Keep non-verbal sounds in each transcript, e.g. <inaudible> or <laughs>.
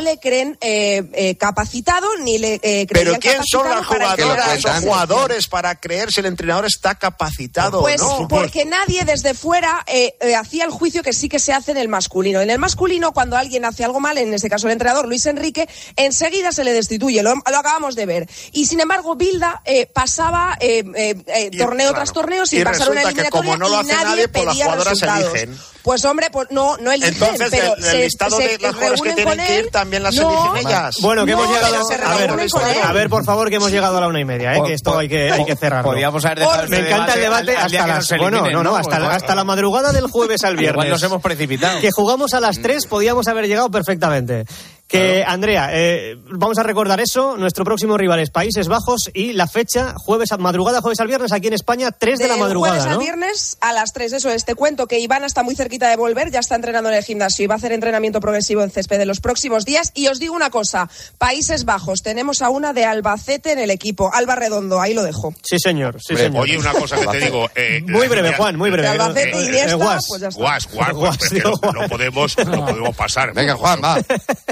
le creen eh, eh, capacitado ni le eh, Pero ¿quién son las jugadoras o jugadores para creer si el entrenador está capacitado Pues o no? porque nadie desde fuera eh, eh, hacía el juicio que sí que se hace en el masculino. En el masculino, cuando alguien hace algo mal, en este caso el entrenador Luis Enrique, enseguida se le destituye. Lo, lo acabamos de ver. Y sin embargo, Bilda eh, pasaba eh, eh, eh, Y, torneo claro, tras torneo sin y pasar una que como eliminatoria no lo y hace nadie nadie, pues las pedía jugadoras resultados. eligen. Pues hombre, pues no, no eligen, Entonces, pero del, del se- listado se de las jugadoras que tienen que ir también las No, eligen ellas. Bueno, que No, hemos llegado a ver, a ver, por favor, que hemos llegado a la una y media, ¿eh? que esto hay que, hay que cerrarlo. Podríamos haber dejado este Me encanta el debate al- al día hasta las bueno, no, no, hasta, Pues, hasta la madrugada del jueves al viernes. <laughs> Igual nos hemos precipitado. Que jugamos a las 3, podíamos haber llegado perfectamente. Que, Andrea, eh, vamos a recordar eso. Nuestro próximo rival es Países Bajos y la fecha, jueves a madrugada, jueves al viernes, aquí en España, 3 de, la madrugada. jueves al viernes a las 3, eso es. Te cuento que Ivana está muy cerquita de volver, ya está entrenando en el gimnasio y va a hacer entrenamiento progresivo en césped en los próximos días. Y os digo una cosa, Países Bajos, tenemos a una de Albacete en el equipo, Alba Redondo, ahí lo dejo. Sí, señor. Sí, Hombre, señor. Oye, una cosa que te digo. eh, Muy la- breve, Juan, muy breve. De Albacete, Eh, eh, Iniesta, Guas. pues ya está. Guas, guas, <laughs> Guas, pues, guas. no podemos, no podemos pasar. Venga, Juan, va.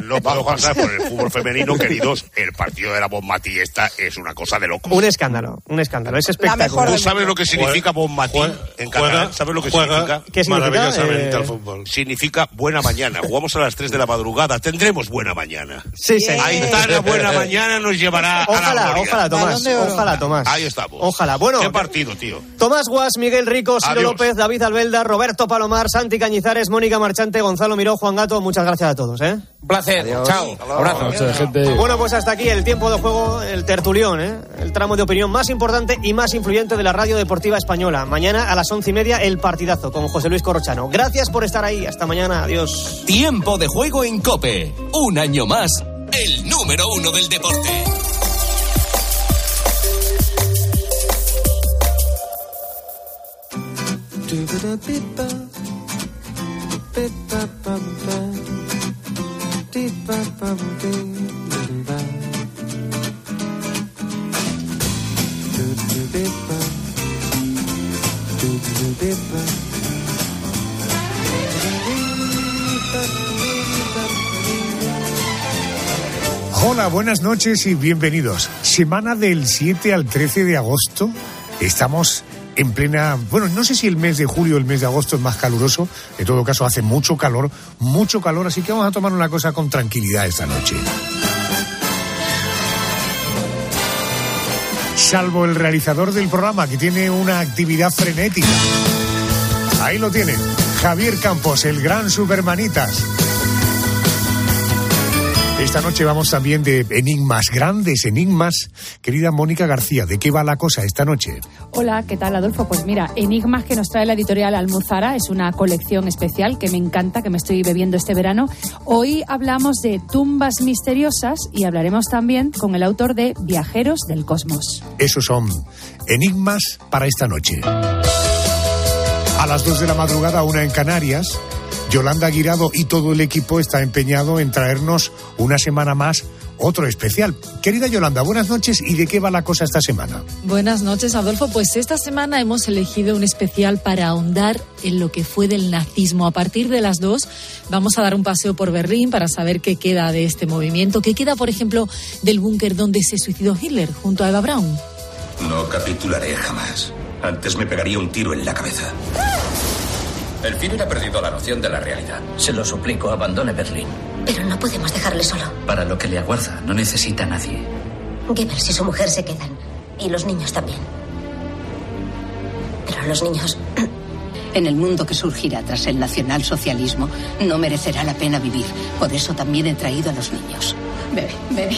No por el fútbol femenino, <laughs> queridos. El partido de la Bonmatí esta es una cosa de loco. Un escándalo, un escándalo. Es espectacular. ¿Tú sabes lo que significa Juega- en juega- ¿Sabes lo que juega significa? ¿Qué significa? Maravillosamente Eh, al fútbol. Significa buena mañana. Jugamos a las 3 de la madrugada. Tendremos buena mañana. Sí, señor. Aitana, buena mañana nos llevará a la Ojalá, gloria. ojalá, Tomás. Ojalá, Tomás. Ahí estamos. Ojalá. Bueno, ¿Qué partido, tío? Tomás Guas, Miguel Rico, Ciro Adiós. López, David Albelda, Roberto Palomar, Santi Cañizares, Mónica Marchante, Gonzalo Miró, Juan Gato. Muchas gracias a todos, ¿eh? Un placer. Chao. Abrazo. Bueno, pues hasta aquí el tiempo de juego, el tertulión, ¿eh? el tramo de opinión más importante y más influyente de la radio deportiva española. Mañana a las once y media, el partidazo con José Luis Corrochano. Gracias por estar ahí. Hasta mañana. Adiós. Tiempo de juego en Cope. Un año más, el número uno del deporte. Hola, buenas noches y bienvenidos. Semana del 7 al 13 de agosto. Estamos en plena, bueno, no sé si el mes de julio o el mes de agosto es más caluroso. En todo caso, hace mucho calor, mucho calor, así que vamos a tomar una cosa con tranquilidad esta noche. Salvo el realizador del programa, que tiene una actividad frenética. Ahí lo tiene, Javier Campos, el gran Supermanitas. Esta noche vamos también de enigmas, grandes enigmas. Querida Mónica García, ¿de qué va la cosa esta noche? Hola, ¿qué tal Adolfo? Pues mira, Enigmas que nos trae la editorial Almuzara es una colección especial que me encanta, que me estoy bebiendo este verano. Hoy hablamos de tumbas misteriosas y hablaremos también con el autor de Viajeros del Cosmos. Esos son enigmas para esta noche. A las 2 de la madrugada, una en Canarias. Yolanda Guirado y todo el equipo está empeñado en traernos una semana más otro especial. Querida Yolanda, buenas noches. ¿Y de qué va la cosa esta semana? Buenas noches, Adolfo. Pues esta semana hemos elegido un especial para ahondar en lo que fue del nazismo. A partir de las dos vamos a dar un paseo por Berlín para saber qué queda de este movimiento, qué queda, por ejemplo, del búnker donde se suicidó Hitler junto a Eva Braun. No capitularé jamás. Antes me pegaría un tiro en la cabeza. El Führer ha perdido la noción de la realidad. Se lo suplico, abandone Berlín. Pero no podemos dejarle solo. Para lo que le aguarda, no necesita a nadie. Goebbels y su mujer se quedan. Y los niños también. Pero los niños... En el mundo que surgirá tras el nacionalsocialismo, no merecerá la pena vivir. Por eso también he traído a los niños. Bebe, bebe.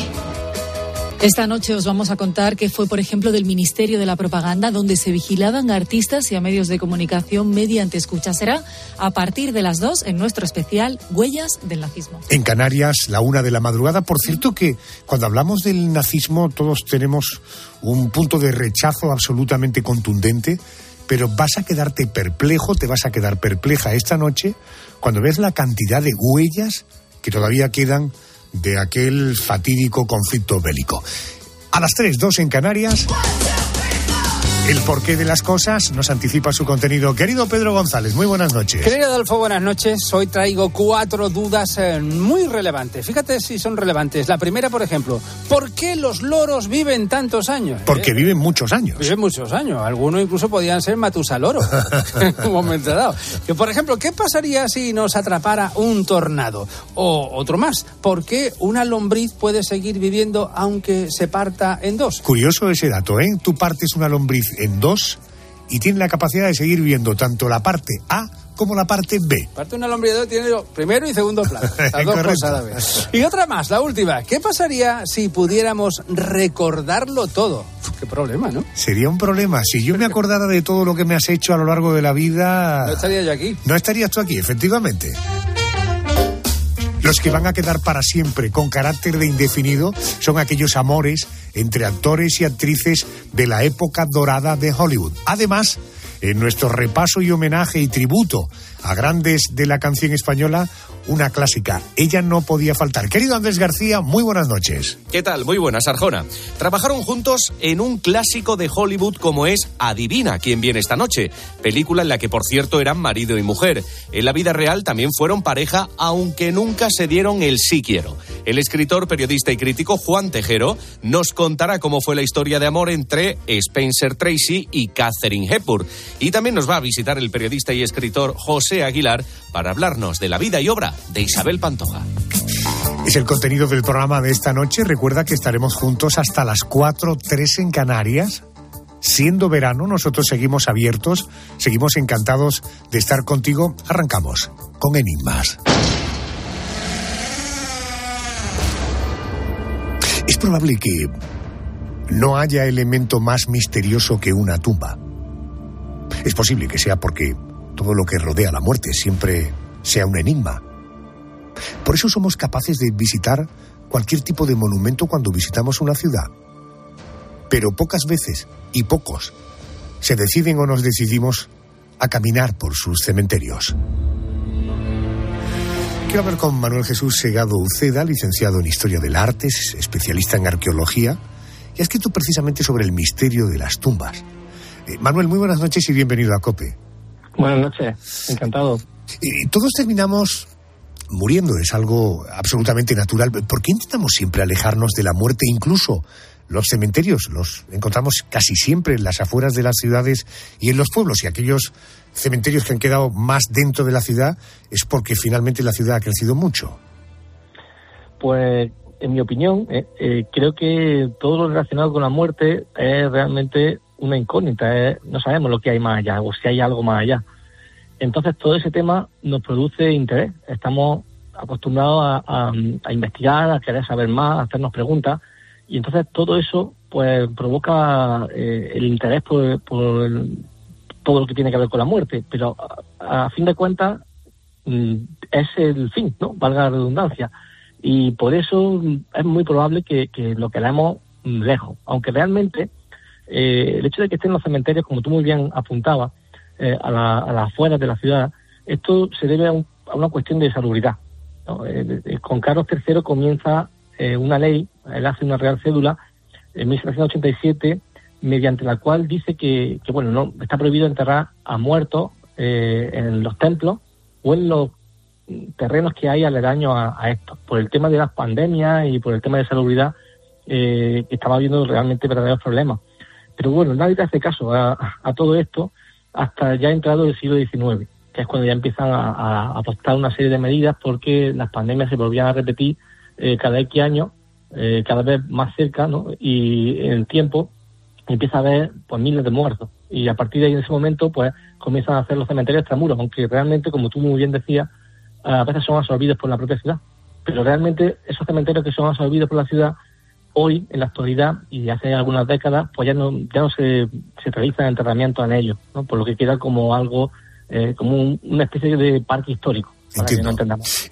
Esta noche os vamos a contar que fue, por ejemplo, del Ministerio de la Propaganda, donde se vigilaban a artistas y a medios de comunicación mediante escucha. Será a partir de las dos en nuestro especial Huellas del Nazismo. En Canarias, la una de la madrugada. Por cierto que cuando hablamos del nazismo todos tenemos un punto de rechazo absolutamente contundente, pero vas a quedarte perplejo, te vas a quedar perpleja esta noche cuando ves la cantidad de huellas que todavía quedan de aquel fatídico conflicto bélico. A las 3, 2 en Canarias, El porqué de las cosas nos anticipa su contenido. Querido Pedro González, muy buenas noches. Querido Adolfo, buenas noches. Hoy traigo cuatro dudas eh, muy relevantes. Fíjate si son relevantes. La primera, por ejemplo, ¿por qué los loros viven tantos años? Porque viven muchos años. Viven muchos años. Algunos incluso podían ser matusaloro <laughs> en un momento dado. Que, por ejemplo, ¿qué pasaría si nos atrapara un tornado? O otro más, ¿por qué una lombriz puede seguir viviendo aunque se parta en dos? Curioso ese dato, ¿eh? Tú partes una lombriz en dos y tiene la capacidad de seguir viendo tanto la parte A como la parte B. Parte de dos tiene primero y segundo plano. <laughs> Las dos Correcto. cosas a la vez. Y otra más, la última. ¿Qué pasaría si pudiéramos recordarlo todo? Qué problema, ¿no? Sería un problema. Si yo me <laughs> acordara de todo lo que me has hecho a lo largo de la vida... No estaría yo aquí. No estarías tú aquí, efectivamente. Los que van a quedar para siempre con carácter de indefinido son aquellos amores entre actores y actrices de la época dorada de Hollywood. Además, en nuestro repaso y homenaje y tributo a grandes de la canción española, una clásica. Ella no podía faltar. Querido Andrés García, muy buenas noches. ¿Qué tal? Muy buenas, Arjona. Trabajaron juntos en un clásico de Hollywood como es Adivina quién viene esta noche, película en la que por cierto eran marido y mujer. En la vida real también fueron pareja, aunque nunca se dieron el sí quiero. El escritor, periodista y crítico Juan Tejero nos contará cómo fue la historia de amor entre Spencer Tracy y Catherine Hepburn. Y también nos va a visitar el periodista y escritor José Aguilar para hablarnos de la vida y obra de Isabel Pantoja. Es el contenido del programa de esta noche. Recuerda que estaremos juntos hasta las 4, 3 en Canarias. Siendo verano, nosotros seguimos abiertos, seguimos encantados de estar contigo. Arrancamos con Enigmas. Es probable que no haya elemento más misterioso que una tumba. Es posible que sea porque todo lo que rodea la muerte siempre sea un enigma. Por eso somos capaces de visitar cualquier tipo de monumento cuando visitamos una ciudad. Pero pocas veces, y pocos, se deciden o nos decidimos a caminar por sus cementerios. Quiero hablar con Manuel Jesús Segado Uceda, licenciado en Historia del Arte, es especialista en arqueología, y ha escrito precisamente sobre el misterio de las tumbas. Eh, Manuel, muy buenas noches y bienvenido a COPE. Buenas noches, encantado. Y todos terminamos muriendo, es algo absolutamente natural. ¿Por qué intentamos siempre alejarnos de la muerte? Incluso los cementerios los encontramos casi siempre en las afueras de las ciudades y en los pueblos. Y aquellos cementerios que han quedado más dentro de la ciudad es porque finalmente la ciudad ha crecido mucho. Pues, en mi opinión, eh, eh, creo que todo lo relacionado con la muerte es realmente una incógnita. eh, No sabemos lo que hay más allá o si hay algo más allá. Entonces, todo ese tema nos produce interés. Estamos acostumbrados a, investigar, a querer saber más, a hacernos preguntas. Y entonces todo eso pues provoca eh, el interés por, todo lo que tiene que ver con la muerte. Pero a, fin de cuentas mm, es el fin, ¿no? Valga la redundancia. Y por eso es muy probable que, lo queramos lejos. Aunque realmente eh, el hecho de que estén los cementerios, como tú muy bien apuntabas, eh, a, la- a las afueras de la ciudad, esto se debe a, un- a una cuestión de salubridad. Eh, con Carlos III comienza eh, una ley, él hace una real cédula en 1787, mediante la cual dice que, que, bueno, no está prohibido enterrar a muertos eh, en los templos o en los terrenos que hay aledaños a, a esto, por el tema de las pandemias y por el tema de salubridad, eh, estaba habiendo realmente verdaderos problemas. Pero bueno, nadie te hace caso a todo esto hasta ya entrado el siglo XIX, que es cuando ya empiezan a, a adoptar una serie de medidas porque las pandemias se volvían a repetir eh, cada X años, eh, cada vez más cerca, ¿no? Y en el tiempo empieza a haber pues miles de muertos. Y a partir de ahí, en ese momento, pues comienzan a hacer los cementerios extramuros, aunque realmente, como tú muy bien decías, a veces son absorbidos por la propia ciudad. Pero realmente esos cementerios que son absorbidos por la ciudad, hoy, en la actualidad, y hace algunas décadas, pues ya no, ya no se, se realizan enterramientos en ellos, ¿no? por lo que queda como algo, eh, como un- una especie de parque histórico, no.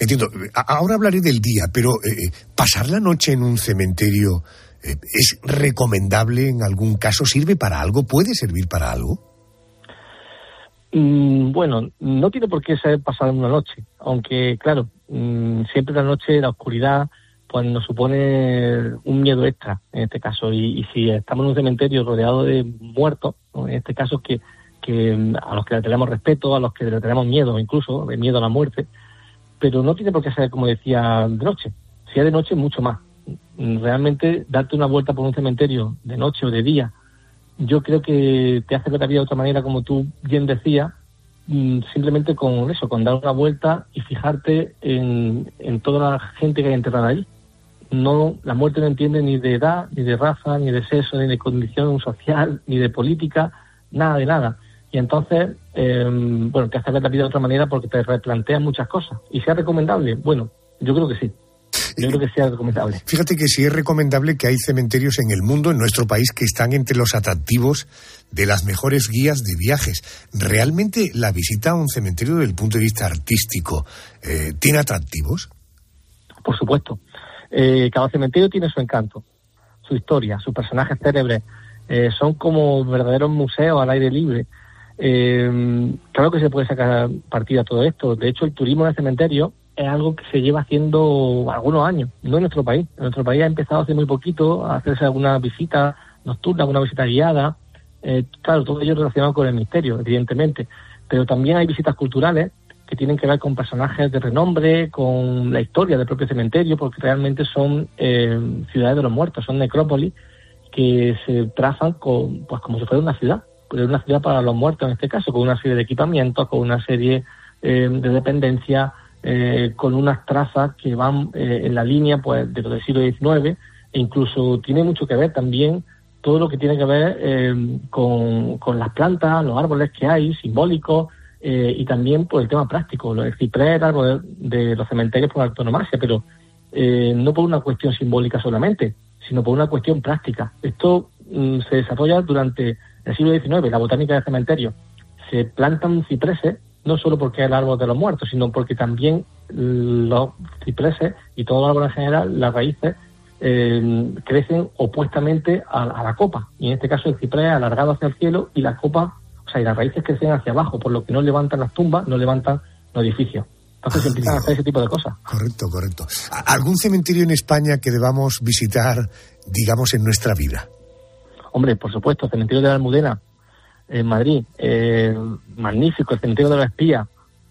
Entiendo. A- Ahora hablaré del día, pero eh, pasar la noche en un cementerio eh, es recomendable en algún caso. ¿Sirve para algo? ¿Puede servir para algo? Mm, bueno, no tiene por qué ser pasar una noche, aunque claro, mm, siempre la noche, la oscuridad, pues nos supone un miedo extra en este caso. Y, y si estamos en un cementerio rodeado de muertos, en este caso que, que mm, a los que le tenemos respeto, a los que le tenemos miedo incluso, de miedo a la muerte, pero no tiene por qué ser, como decía, de noche. Si es de noche, mucho más. Realmente, darte una vuelta por un cementerio de noche o de día, yo creo que te hace ver la vida de otra manera, como tú bien decías, mm, simplemente con eso, con dar una vuelta y fijarte en, en toda la gente que hay enterrada ahí. No, la muerte no entiende ni de edad, ni de raza, ni de sexo, ni de condición social, ni de política, nada de nada. Y entonces, eh, bueno, te hace ver la vida de otra manera porque te replanteas muchas cosas. ¿Y sea recomendable? Bueno, yo creo que sí. Yo creo que sea recomendable. Fíjate que sí es recomendable que hay cementerios en el mundo, en nuestro país, que están entre los atractivos de las mejores guías de viajes. ¿Realmente la visita a un cementerio desde el punto de vista artístico eh, tiene atractivos? Por supuesto. Eh, cada cementerio tiene su encanto, su historia, sus personajes célebres. Eh, son como verdaderos museos al aire libre. Eh, claro que se puede sacar partida a todo esto. De hecho, el turismo en el cementerio es algo que se lleva haciendo algunos años, no en nuestro país. En nuestro país ha empezado hace muy poquito a hacerse alguna visita nocturna, alguna visita guiada. Eh, claro, todo ello relacionado con el misterio, evidentemente. Pero también hay visitas culturales que tienen que ver con personajes de renombre, con la historia del propio cementerio, porque realmente son eh, ciudades de los muertos, son necrópolis que se trazan con, pues como si fuera una ciudad, pero una ciudad para los muertos en este caso, con una serie de equipamientos, con una serie eh, de dependencias, eh, con unas trazas que van eh, en la línea pues de lo del siglo XIX e incluso tiene mucho que ver también todo lo que tiene que ver eh, con, con las plantas, los árboles que hay, simbólicos, eh, y también pues el tema práctico, el ciprés, árbol de, de los cementerios por autonomasia, pero eh, no por una cuestión simbólica solamente, sino por una cuestión práctica. Esto mm, se desarrolla durante el siglo XIX, la botánica del cementerio. Se plantan cipreses, no solo porque es el árbol de los muertos, sino porque también los cipreses y todo el árbol en general, las raíces, eh, crecen opuestamente a, a la copa. Y en este caso el ciprés alargado hacia el cielo y la copa, y las raíces crecen hacia abajo, por lo que no levantan las tumbas, no levantan los edificios. Entonces se empiezan a hacer ese tipo de cosas. Correcto, correcto. ¿A- ¿Algún cementerio en España que debamos visitar, digamos, en nuestra vida? Hombre, por supuesto, el cementerio de la Almudena en Madrid, eh, magnífico, el cementerio de la Espía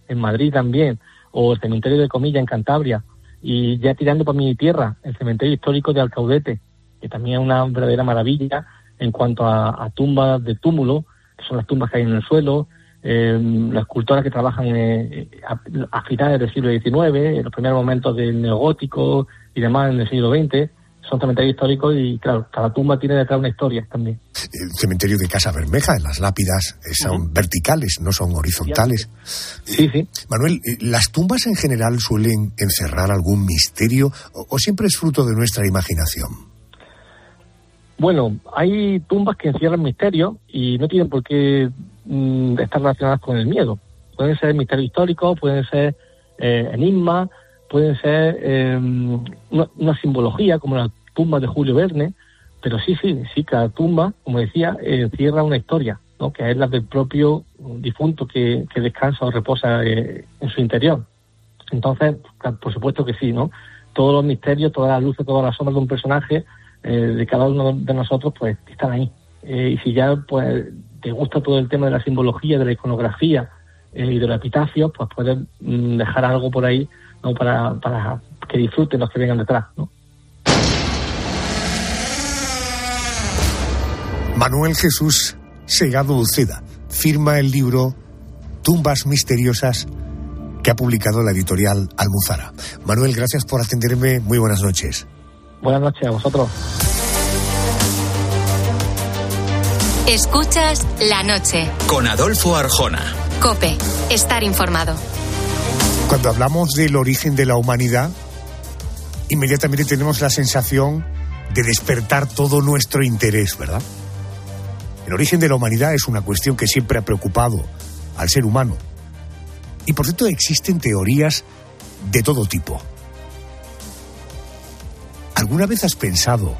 en Madrid también, o el cementerio de Comilla en Cantabria, y ya tirando por mi tierra, el cementerio histórico de Alcaudete, que también es una verdadera maravilla en cuanto a, a tumbas de túmulo, que son las tumbas que hay en el suelo, eh, las escultoras que trabajan eh, a, a finales del siglo XIX, en los primeros momentos del neogótico y demás en el siglo XX, son cementerios históricos y claro, cada tumba tiene detrás una historia también. El cementerio de Casa Bermeja, las lápidas eh, son verticales, no son horizontales. Sí, sí. Manuel, eh, ¿las tumbas en general suelen encerrar algún misterio o, o siempre es fruto de nuestra imaginación? Bueno, hay tumbas que encierran misterios y no tienen por qué mm, estar relacionadas con el miedo. Pueden ser misterios históricos, pueden ser eh, enigmas, pueden ser eh, una, una simbología como la tumba de Julio Verne, pero sí, sí, sí, cada tumba, como decía, encierra una historia, ¿no? que es la del propio difunto que, que descansa o reposa eh, en su interior. Entonces, por supuesto que sí, ¿no? Todos los misterios, todas las luces, todas las sombras de un personaje, eh, de cada uno de nosotros, pues están ahí. Eh, y si ya pues te gusta todo el tema de la simbología, de la iconografía eh, y de los epitafios, pues puedes mm, dejar algo por ahí ¿no? para, para que disfruten los que vengan detrás, ¿no? Manuel Jesús Segado Uceda firma el libro Tumbas Misteriosas que ha publicado la editorial Almuzara. Manuel, gracias por atenderme. Muy buenas noches. Buenas noches a vosotros. Escuchas la noche. Con Adolfo Arjona. Cope. Estar informado. Cuando hablamos del origen de la humanidad, inmediatamente tenemos la sensación de despertar todo nuestro interés, ¿verdad? El origen de la humanidad es una cuestión que siempre ha preocupado al ser humano. Y por cierto, existen teorías de todo tipo. ¿Alguna vez has pensado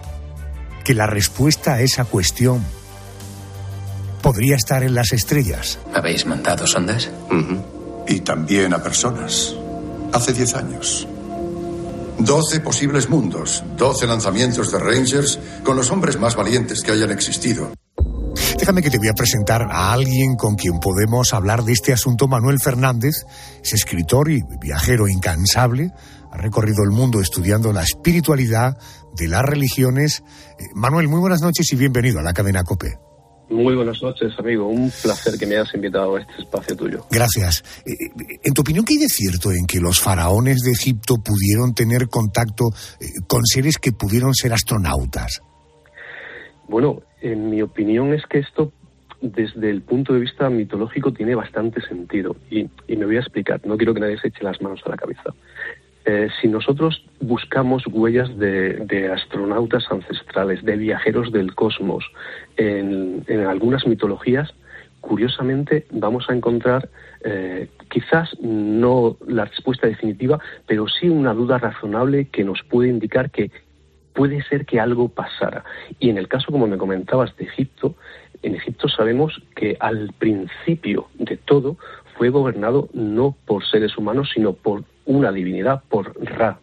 que la respuesta a esa cuestión podría estar en las estrellas? ¿Habéis mandado sondas? Y también a personas. Hace diez años. Doce posibles mundos, doce lanzamientos de Rangers con los hombres más valientes que hayan existido. Déjame que te voy a presentar a alguien con quien podemos hablar de este asunto. Manuel Fernández es escritor y viajero incansable. Ha recorrido el mundo estudiando la espiritualidad de las religiones. Eh, Manuel, muy buenas noches y bienvenido a la cadena COPE. Muy buenas noches, amigo. Un placer que me hayas invitado a este espacio tuyo. Gracias. Eh, En tu opinión, ¿qué hay de cierto en que los faraones de Egipto pudieron tener contacto eh, con seres que pudieron ser astronautas? Bueno, en mi opinión es que esto, desde el punto de vista mitológico, tiene bastante sentido. Y, y me voy a explicar. No quiero que nadie se eche las manos a la cabeza. Eh, si nosotros buscamos huellas de, astronautas ancestrales, de viajeros del cosmos, en, en algunas mitologías, curiosamente vamos a encontrar eh, quizás no la respuesta definitiva, pero sí una duda razonable que nos puede indicar que puede ser que algo pasara. Y en el caso, como me comentabas, de Egipto, en Egipto sabemos que al principio de todo fue gobernado no por seres humanos, sino por una divinidad, por Ra.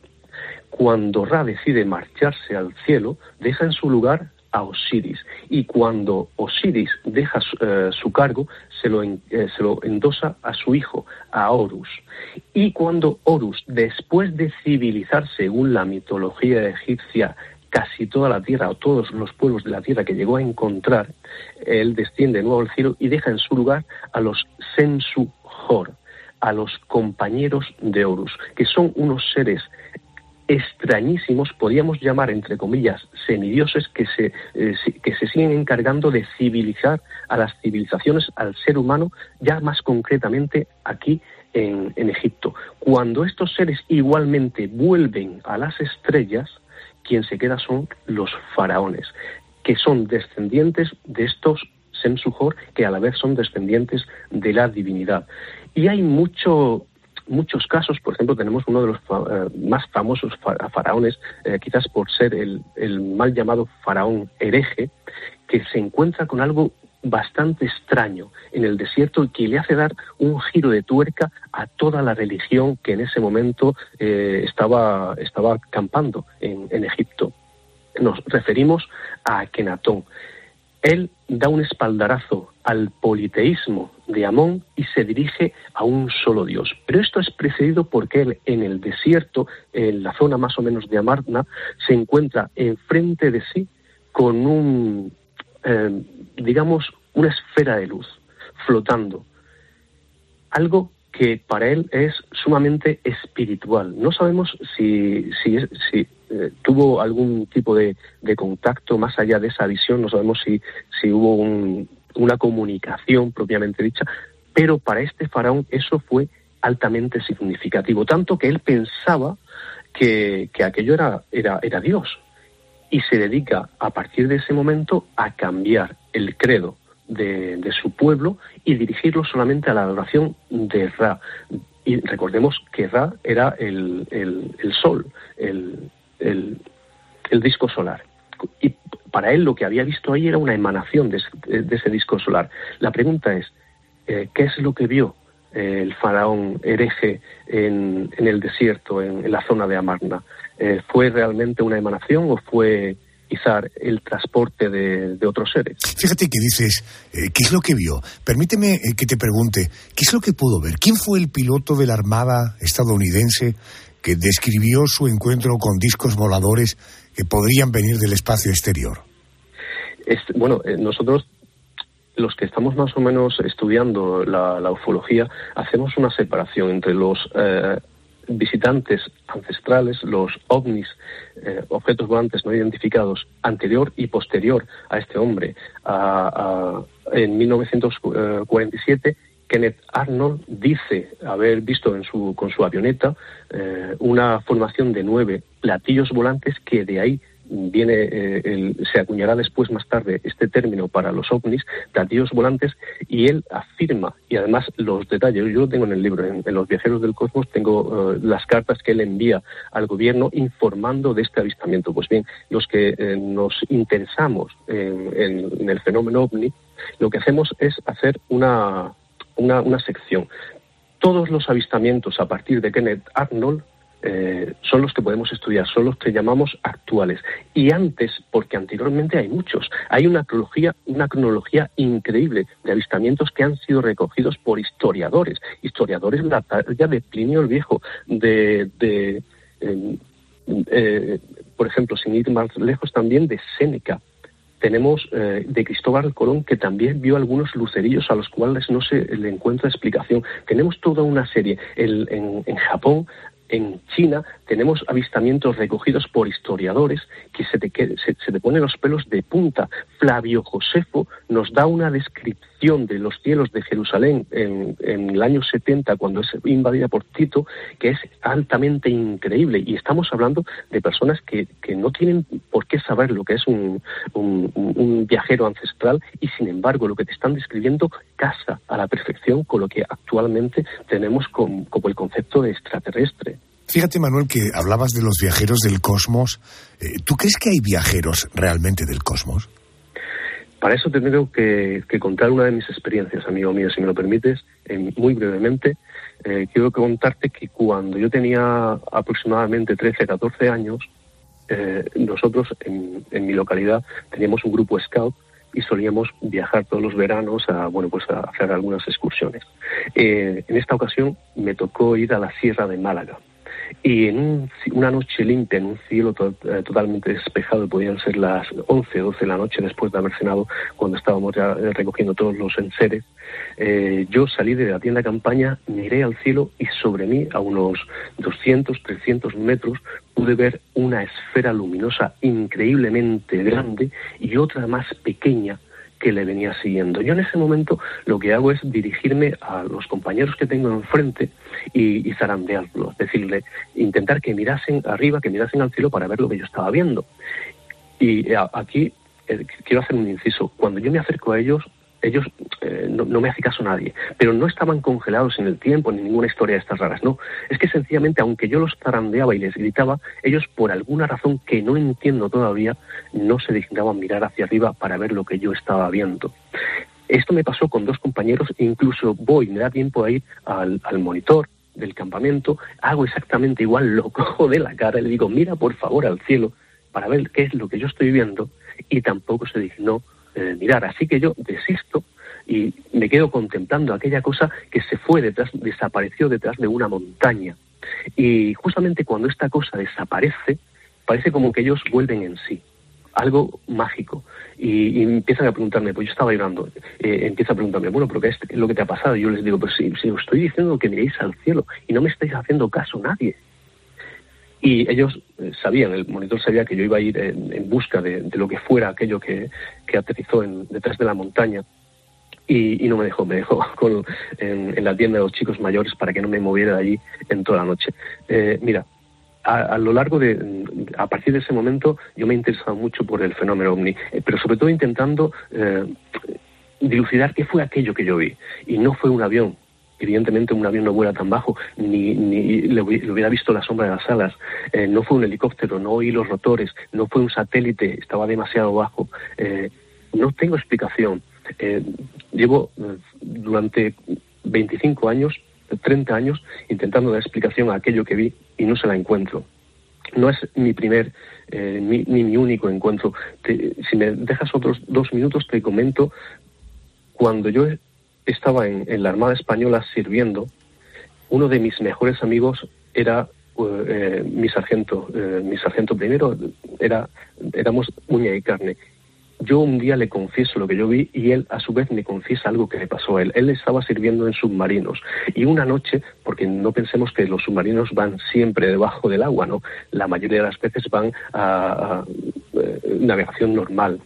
Cuando Ra decide marcharse al cielo, deja en su lugar a Osiris. Y cuando Osiris deja su, eh, cargo, se lo, eh, se lo endosa a su hijo, a Horus. Y cuando Horus, después de civilizar según la mitología egipcia casi toda la tierra o todos los pueblos de la tierra que llegó a encontrar, él desciende de nuevo al cielo y deja en su lugar a los Sensu-Hor, a los compañeros de Horus, que son unos seres extrañísimos, podríamos llamar entre comillas semidioses que se, eh, que se siguen encargando de civilizar a las civilizaciones, al ser humano, ya más concretamente aquí en, en Egipto. Cuando estos seres igualmente vuelven a las estrellas, quien se queda son los faraones, que son descendientes de estos Semsuhor, que a la vez son descendientes de la divinidad. Y hay mucho, muchos casos, por ejemplo, tenemos uno de los eh, más famosos fa- faraones, eh, quizás por ser el, el mal llamado faraón hereje, que se encuentra con algo bastante extraño en el desierto y que le hace dar un giro de tuerca a toda la religión que en ese momento eh, estaba, estaba campando en, en Egipto. Nos referimos a Akenatón. Él da un espaldarazo al politeísmo de Amón y se dirige a un solo Dios. Pero esto es precedido porque él en el desierto, en la zona más o menos de Amarna, se encuentra enfrente de sí con un, eh, digamos, una esfera de luz flotando. Algo que para él es sumamente espiritual. No sabemos si, si, si, eh, tuvo algún tipo de, de contacto más allá de esa visión, no sabemos si, si hubo un- una comunicación propiamente dicha, pero para este faraón eso fue altamente significativo, tanto que él pensaba que, que aquello era, era, era Dios y se dedica a partir de ese momento a cambiar el credo de, su pueblo y dirigirlo solamente a la adoración de Ra. Y recordemos que Ra era el, el- sol, el, el- disco solar. Y para él lo que había visto ahí era una emanación de, ese- disco solar. La pregunta es, eh, ¿qué es lo que vio eh, el faraón hereje en, en el desierto, en, en la zona de Amarna? Eh, ¿Fue realmente una emanación o fue el transporte de, de otros seres? Fíjate que dices, eh, ¿qué es lo que vio? Permíteme eh, que te pregunte, ¿qué es lo que pudo ver? ¿Quién fue el piloto de la Armada estadounidense que describió su encuentro con discos voladores que podrían venir del espacio exterior? Este, bueno, eh, nosotros los que estamos más o menos estudiando la, la ufología hacemos una separación entre los eh, visitantes ancestrales, los ovnis, eh, objetos volantes no identificados, anterior y posterior a este hombre. En 1947, Kenneth Arnold dice haber visto en su, con su avioneta eh, una formación de nueve platillos volantes que de ahí viene eh, el- se acuñará después más tarde este término para los ovnis, platillos volantes, y él afirma, y además los detalles, yo lo tengo en el libro, en, Los viajeros del cosmos tengo eh, las cartas que él envía al gobierno informando de este avistamiento. Pues bien, los que eh, nos interesamos en el fenómeno ovni, lo que hacemos es hacer una, una, una sección. Todos los avistamientos a partir de Kenneth Arnold eh, son los que podemos estudiar, son los que llamamos actuales. Y antes, porque anteriormente hay muchos, hay una cronología, una cronología increíble de avistamientos que han sido recogidos por historiadores, historiadores de la talla de Plinio el Viejo, de, de eh, por ejemplo, sin ir más lejos también de Séneca, tenemos eh, de Cristóbal Colón, que también vio algunos lucerillos a los cuales no se le encuentra explicación. Tenemos toda una serie. En Japón, en China, tenemos avistamientos recogidos por historiadores que se te, se te ponen los pelos de punta. Flavio Josefo nos da una descripción de los cielos de Jerusalén en, el año 70, cuando es invadida por Tito, que es altamente increíble. Y estamos hablando de personas que, que no tienen por qué saber lo que es un, un- un- viajero ancestral y, sin embargo, lo que te están describiendo casa a la perfección con lo que actualmente tenemos com- como el concepto de extraterrestre. Fíjate, Manuel, que hablabas de los viajeros del cosmos. Eh, ¿Tú crees que hay viajeros realmente del cosmos? Para eso te tengo que, contar una de mis experiencias, amigo mío, si me lo permites, muy brevemente. Eh, quiero contarte que cuando yo tenía aproximadamente 13, 14 años, eh, nosotros en, en mi localidad teníamos un grupo scout y solíamos viajar todos los veranos a bueno pues a hacer algunas excursiones. Eh, en esta ocasión me tocó ir a la Sierra de Málaga y en un- una noche limpia, en un cielo eh, totalmente despejado, podían ser las 11 o 12 de la noche después de haber cenado, cuando estábamos ya eh, recogiendo todos los enseres, eh, yo salí de la tienda de campaña, miré al cielo y sobre mí, a unos 200, 300 metros, pude ver una esfera luminosa increíblemente grande y otra más pequeña que le venía siguiendo. Yo en ese momento lo que hago es dirigirme a los compañeros que tengo enfrente y, y zarandearlos, decirle, intentar que mirasen arriba, que mirasen al cielo para ver lo que yo estaba viendo. Y eh, aquí eh, quiero hacer un inciso. Cuando yo me acerco a ellos, ellos eh, no, me hace caso nadie, pero no estaban congelados en el tiempo ni ninguna historia de estas raras, no. Es que sencillamente, aunque yo los zarandeaba y les gritaba, ellos por alguna razón que no entiendo todavía, no se dignaban mirar hacia arriba para ver lo que yo estaba viendo. Esto me pasó con dos compañeros, incluso voy, me da tiempo a ir al, al monitor del campamento, hago exactamente igual, lo <laughs> cojo de la cara y le digo, mira por favor al cielo para ver qué es lo que yo estoy viendo y tampoco se dignó eh, mirar. Así que yo desisto y me quedo contemplando aquella cosa que se fue detrás, desapareció detrás de una montaña. Y justamente cuando esta cosa desaparece, parece como que ellos vuelven en sí algo mágico. Y, empiezan a preguntarme, pues yo estaba llorando, eh, a preguntarme, bueno, pero ¿qué es lo que te ha pasado? Y yo les digo, pues si, si os estoy diciendo que miréis al cielo y no me estáis haciendo caso nadie. Y ellos eh, sabían, el monitor sabía que yo iba a ir en, en busca de, lo que fuera aquello que, que aterrizó en, detrás de la montaña. Y, no me dejó, me dejó <laughs> con, en, en la tienda de los chicos mayores para que no me moviera de allí en toda la noche. Eh, mira, a, a lo largo de, a partir de ese momento, yo me he interesado mucho por el fenómeno ovni, eh, pero sobre todo intentando eh, dilucidar qué fue aquello que yo vi. Y no fue un avión. Evidentemente un avión no vuela tan bajo, ni, ni le, hubi- le hubiera visto la sombra de las alas. Eh, no fue un helicóptero, no oí los rotores, no fue un satélite, estaba demasiado bajo. Eh, no tengo explicación. Eh, llevo durante 25 años 30 años intentando dar explicación a aquello que vi y no se la encuentro. No es mi primer ni, mi único encuentro. Si me dejas otros dos minutos, te comento cuando yo estaba en, en la Armada Española sirviendo, uno de mis mejores amigos era eh, eh, mi sargento, eh, mi sargento primero, era, éramos uña y carne. Yo un día le confieso lo que yo vi y él a su vez me confiesa algo que le pasó a él. Él estaba sirviendo en submarinos y una noche, porque no pensemos que los submarinos van siempre debajo del agua, ¿no? La mayoría de las veces van a, eh, navegación normal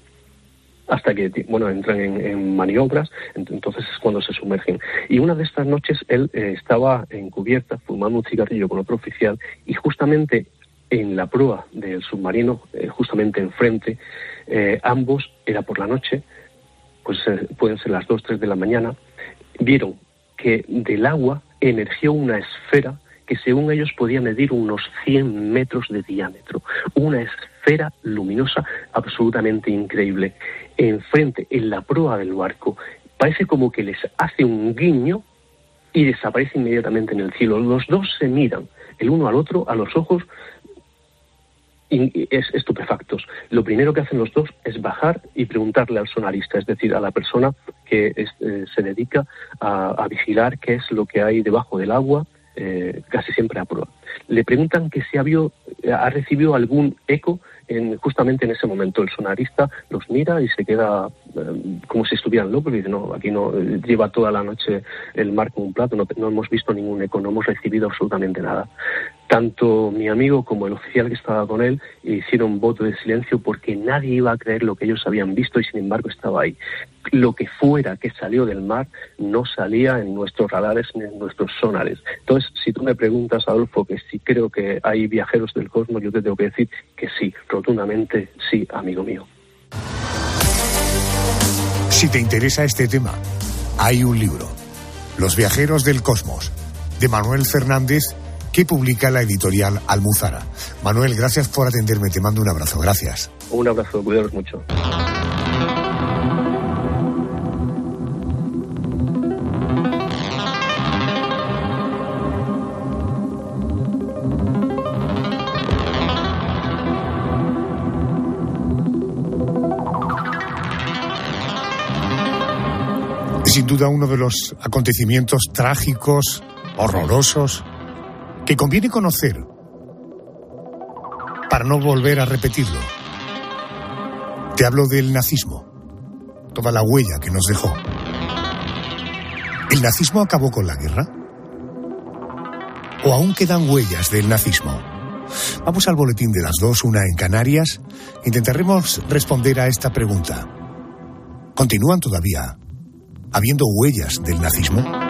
hasta que bueno entran en, en maniobras, ent- entonces es cuando se sumergen. Y una de estas noches él eh, estaba en cubierta fumando un cigarrillo con otro oficial y justamente en la proa del submarino, eh, justamente enfrente, eh, ambos, era por la noche, pues pueden ser las 2, 3 de la mañana, vieron que del agua emergió una esfera que según ellos podía medir unos 100 metros de diámetro. Una esfera luminosa absolutamente increíble. Enfrente, en la proa del barco, parece como que les hace un guiño y desaparece inmediatamente en el cielo. Los dos se miran el uno al otro a los ojos y es estupefactos. Lo primero que hacen los dos es bajar y preguntarle al sonarista, es decir, a la persona que eh, se dedica a vigilar qué es lo que hay debajo del agua, eh, casi siempre a prueba. Le preguntan que si ha, vio- ha recibido algún eco en, justamente en ese momento. El sonarista los mira y se queda eh, como si estuvieran locos y dice, no, aquí no, eh, lleva toda la noche el mar con un plato, no hemos visto ningún eco, no hemos recibido absolutamente nada. Tanto mi amigo como el oficial que estaba con él hicieron voto de silencio porque nadie iba a creer lo que ellos habían visto y sin embargo estaba ahí. Lo que fuera que salió del mar no salía en nuestros radares ni en nuestros sonares. Entonces, si tú me preguntas, Adolfo, que si creo que hay viajeros del cosmos, yo te tengo que decir que sí, rotundamente sí, amigo mío. Si te interesa este tema, hay un libro, Los viajeros del cosmos, de Manuel Fernández, que publica la editorial Almuzara. Manuel, gracias por atenderme, te mando un abrazo, gracias. Un abrazo, cuidaros mucho. Es sin duda uno de los acontecimientos trágicos, horrorosos, que conviene conocer para no volver a repetirlo. Te hablo del nazismo, toda la huella que nos dejó. ¿El nazismo acabó con la guerra? ¿O aún quedan huellas del nazismo? Vamos al boletín de las dos, una en Canarias. Intentaremos responder a esta pregunta. ¿Continúan todavía habiendo huellas del nazismo?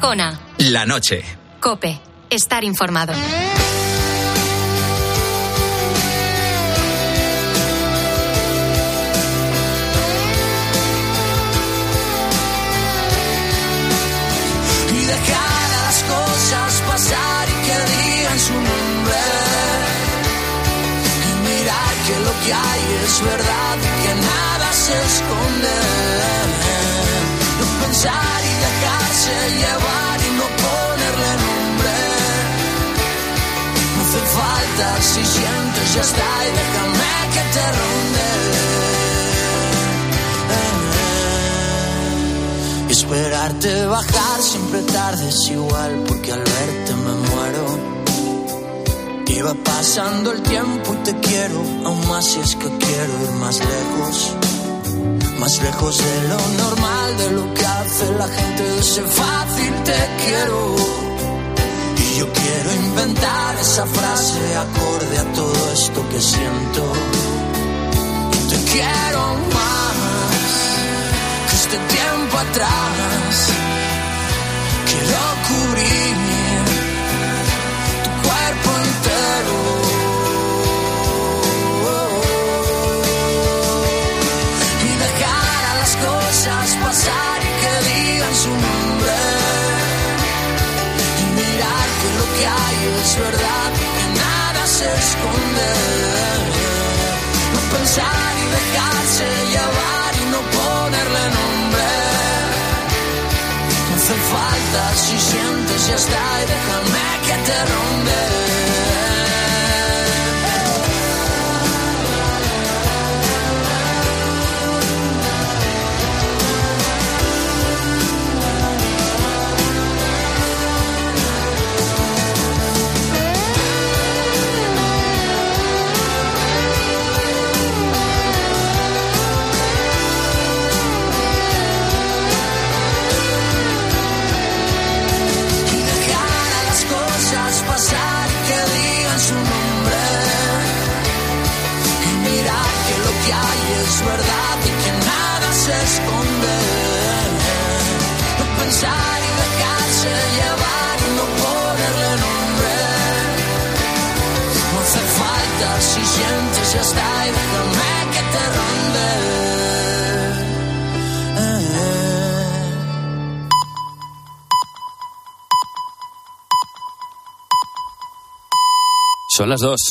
Arjona. La noche. Cope. Estar informado. y dejar a las cosas pasar y que digan su nombre. Y mirar que lo que hay es verdad y que nada se esconde. No pensar y dejarse llevar y no ponerle nombre. No hace falta si sientes ya está y déjame que te ronde. Y esperarte bajar siempre tarde es igual porque al verte me muero. Va pasando el tiempo y te quiero, aún más si es que quiero ir más lejos. Más lejos de lo normal, de lo que de ese fácil te quiero. Y yo quiero inventar esa frase acorde a todo esto que siento. Te quiero más que este tiempo atrás. Quiero cubrir es verdad, que nada se esconde. No pensar y dejarse llevar y no ponerle nombre. No hace falta si sientes ya está y déjame que te ronde. Las dos.